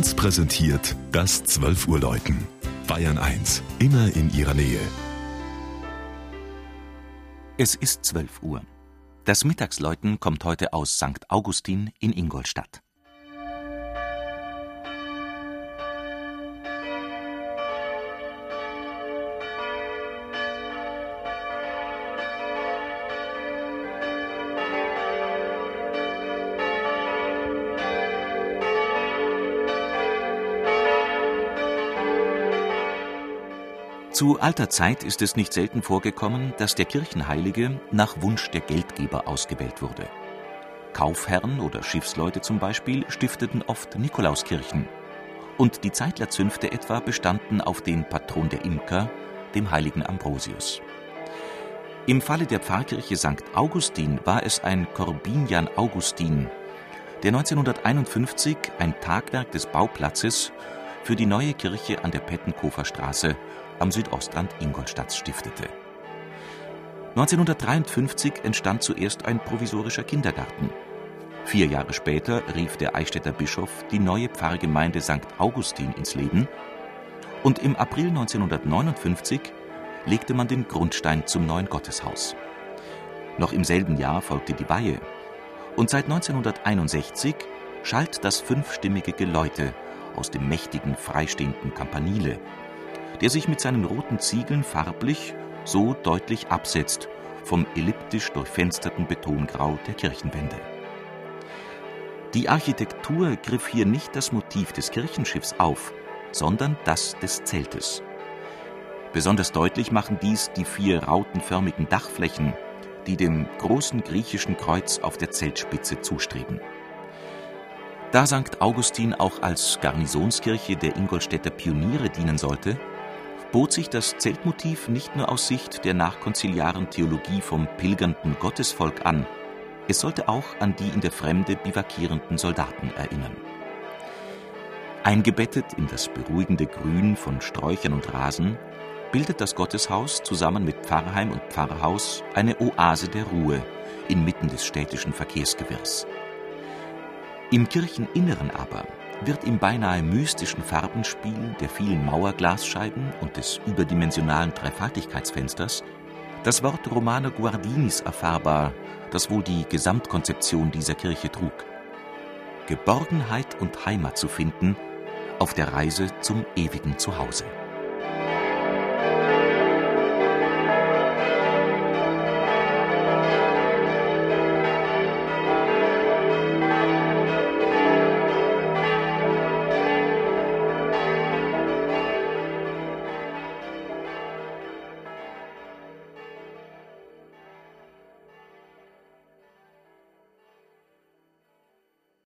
1 präsentiert das 12 Uhr Läuten. Bayern 1, immer in ihrer Nähe. Es ist 12 Uhr. Das Mittagsläuten kommt heute aus St. Augustin in Ingolstadt. Zu alter Zeit ist es nicht selten vorgekommen, dass der Kirchenheilige nach Wunsch der Geldgeber ausgewählt wurde. Kaufherren oder Schiffsleute zum Beispiel stifteten oft Nikolauskirchen. Und die Zeitlerzünfte etwa bestanden auf den Patron der Imker, dem heiligen Ambrosius. Im Falle der Pfarrkirche St. Augustin war es ein Corbinian Augustin, der 1951 ein Tagwerk des Bauplatzes für die neue Kirche an der Pettenkofer Straße am Südostrand Ingolstadts stiftete. 1953 entstand zuerst ein provisorischer Kindergarten. Vier Jahre später rief der Eichstätter Bischof die neue Pfarrgemeinde St. Augustin ins Leben und im April 1959 legte man den Grundstein zum neuen Gotteshaus. Noch im selben Jahr folgte die Weihe und seit 1961 schallt das fünfstimmige Geläute aus dem mächtigen freistehenden Campanile, der sich mit seinen roten Ziegeln farblich so deutlich absetzt vom elliptisch durchfensterten Betongrau der Kirchenwände. Die Architektur griff hier nicht das Motiv des Kirchenschiffs auf, sondern das des Zeltes. Besonders deutlich machen dies die vier rautenförmigen Dachflächen, die dem großen griechischen Kreuz auf der Zeltspitze zustreben. Da St. Augustin auch als Garnisonskirche der Ingolstädter Pioniere dienen sollte, bot sich das Zeltmotiv nicht nur aus Sicht der nachkonziliaren Theologie vom pilgernden Gottesvolk an, es sollte auch an die in der Fremde bivakierenden Soldaten erinnern. Eingebettet in das beruhigende Grün von Sträuchern und Rasen bildet das Gotteshaus zusammen mit Pfarrheim und Pfarrhaus eine Oase der Ruhe inmitten des städtischen Verkehrsgewirrs. Im Kircheninneren aber wird im beinahe mystischen Farbenspiel der vielen Mauerglasscheiben und des überdimensionalen Dreifaltigkeitsfensters das Wort Romano Guardinis erfahrbar, das wohl die Gesamtkonzeption dieser Kirche trug. Geborgenheit und Heimat zu finden auf der Reise zum ewigen Zuhause.